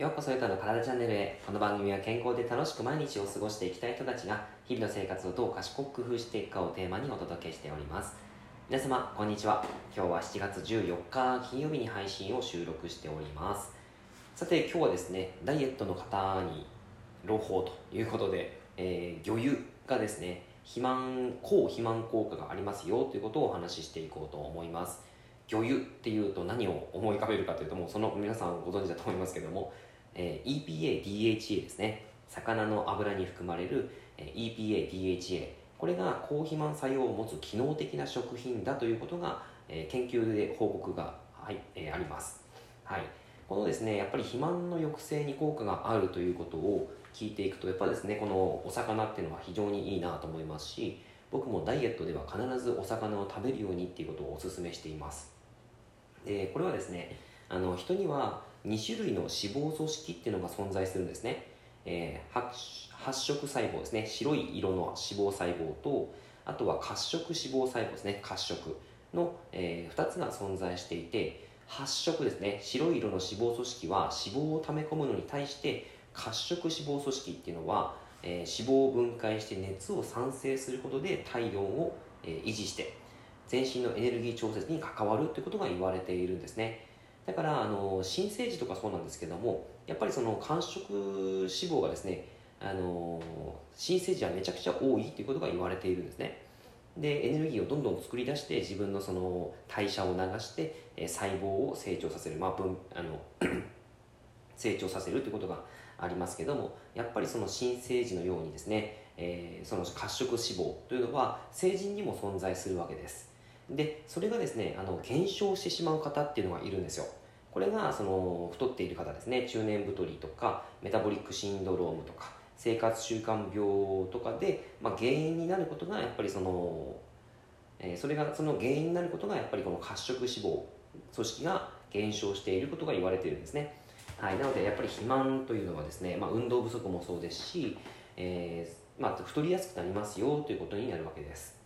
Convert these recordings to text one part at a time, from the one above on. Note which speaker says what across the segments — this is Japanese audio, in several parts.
Speaker 1: ようこそゆたの体チャンネルへ。この番組は健康で楽しく毎日を過ごしていきたい人たちが日々の生活をどう賢く工夫していくかをテーマにお届けしております。皆様こんにちは。今日は7月14日金曜日に配信を収録しております。さて今日はですねダイエットの方に朗報ということで、えー、魚油がですね肥満抗肥満効果がありますよということをお話ししていこうと思います。魚油っていうと何を思い浮かべるかというともうその皆さんご存知だと思いますけどもえー、EPA、DHA ですね。魚の油に含まれる、えー、EPA、DHA これが高肥満作用を持つ機能的な食品だということが、えー、研究で報告が、はいえー、あります、はい、このですねやっぱり肥満の抑制に効果があるということを聞いていくとやっぱですねこのお魚っていうのは非常にいいなと思いますし僕もダイエットでは必ずお魚を食べるようにっていうことをお勧めしています。でこれはですねあの人には2種類の脂肪組織っていうのが存在するんですね、えー、発色細胞ですね。白い色の脂肪細胞とあとは褐色脂肪細胞ですね。褐色の、えー、2つが存在していて発色ですね。白い色の脂肪組織は脂肪を溜め込むのに対して褐色脂肪組織っていうのは、えー、脂肪を分解して熱を産生することで体温を、えー、維持して全身のエネルギー調節に関わるということが言われているんですね。だからあの新生児とかそうなんですけどもやっぱりその間食脂肪がですねあの新生児はめちゃくちゃ多いということが言われているんですね。でエネルギーをどんどん作り出して自分のその代謝を流して細胞を成長させる、まあ、分あの 成長させるということがありますけどもやっぱりその新生児のようにですね、えー、その褐色脂肪というのは成人にも存在するわけです。でそれがですねあの減少してしまう方っていうのがいるんですよ。これがその太っている方ですね。中年太りとかメタボリックシンドロームとか生活習慣病とかで、まあ、原因になることがやっぱりその、えー、それがその原因になることがやっぱりこの褐色脂肪組織が減少していることが言われているんですね、はい、なのでやっぱり肥満というのはですね、まあ、運動不足もそうですし、えーまあ、太りやすくなりますよということになるわけです。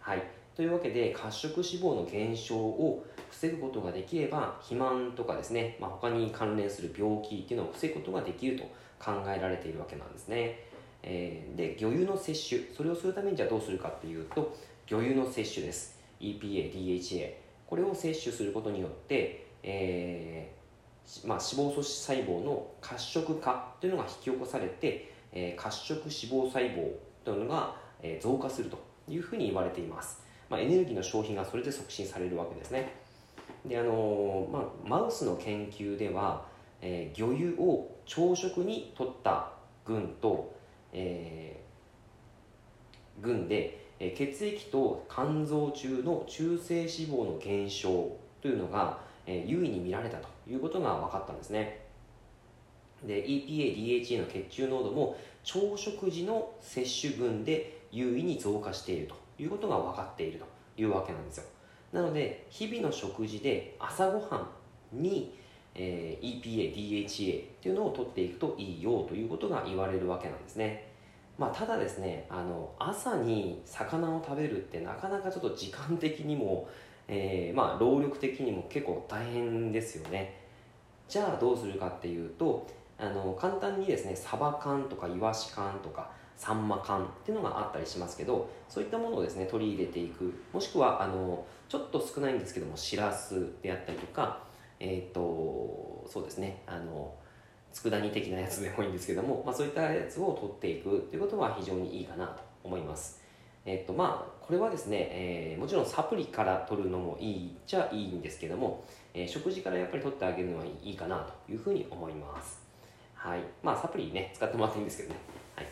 Speaker 1: はい。というわけで褐色脂肪の減少を防ぐことができれば肥満とかですね、まあ、他に関連する病気っていうのを防ぐことができると考えられているわけなんですね、えー、で魚油の摂取それをするためにじゃあどうするかっていうと魚油の摂取です。EPA、DHA これを摂取することによって、えーまあ、脂肪組織細胞の褐色化というのが引き起こされて、えー、褐色脂肪細胞というのが、増加するというふうに言われています。まあ、エネルギーの消費がそれで促進されるわけですね。であのまあ、マウスの研究では、えー、魚油を朝食に取った群と、えー、群で、えー、血液と肝臓中の中性脂肪の減少というのが、えー、優位に見られたということが分かったんですね。で EPA、DHA の血中濃度も朝食時の摂取群で優位に増加していると。いうことが分かっているというわけなんですよ。なので日々の食事で朝ごはんに、えー、EPA、DHA っていうのを取っていくといいよということが言われるわけなんですね。まあ、ただですねあの朝に魚を食べるってなかなかちょっと時間的にも、えー、まあ、労力的にも結構大変ですよね。じゃあどうするかっていうとあの簡単にですねサバ缶とかイワシ缶とかサンマ缶っていうのがあったりしますけどそういったものをですね取り入れていく。もしくはあのちょっと少ないんですけどもしらすであったりとかえっ、ー、とそうですねあの佃煮的なやつでもいいんですけども、まあ、そういったやつを取っていく。ということは非常にいいかなと思います。えっ、ー、とまあこれはですね、えー、もちろんサプリから取るのもいいっちゃいいんですけども、え食事からやっぱり取ってあげるのはいいかなというふうに思います。はい。まあサプリね使ってもらっていいんですけどね。はい。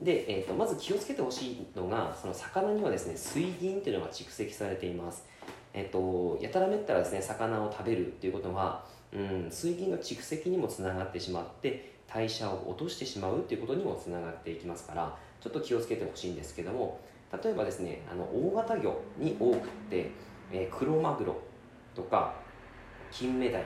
Speaker 1: で、えーと、まず気をつけてほしいのがその魚にはですね水銀っていうのが蓄積されています、えーと、やたらめったらですね魚を食べるっていうことは、うん、水銀の蓄積にもつながってしまって代謝を落としてしまうっていうことにもつながっていきますからちょっと気をつけてほしいんですけども例えばですねあの大型魚に多くって、えー、黒マグロとか金目鯛、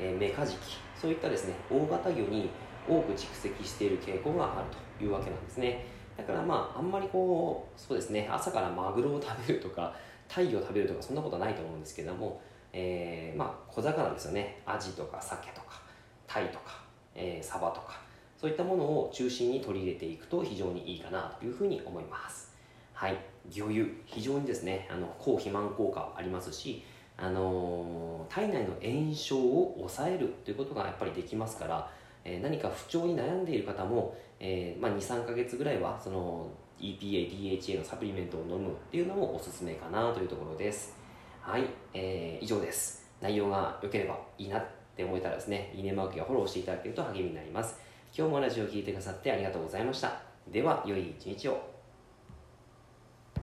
Speaker 1: えー、メカジキそういったですね大型魚に多く蓄積している傾向があるというわけなんですね。だからまああんまりこうそうですね朝からマグロを食べるとか鯛を食べるとかそんなことはないと思うんですけども、えー、まあ小魚ですよね。アジとか鮭とかタイとかえー、サバとかそういったものを中心に取り入れていくと非常にいいかなというふうに思います。はい。魚油。非常にですねあの抗肥満効果ありますしあのー、体内の炎症を抑えるということがやっぱりできますから、え、何か不調に悩んでいる方も、えーまあ、23ヶ月ぐらいはその EPA、DHA のサプリメントを飲むっていうのもおすすめかなというところです。はい、えー、以上です。内容が良ければいいなって思えたらですねいいねマークやフォローしていただけると励みになります。今日もラジオを聴いてくださってありがとうございました。では良い一日を。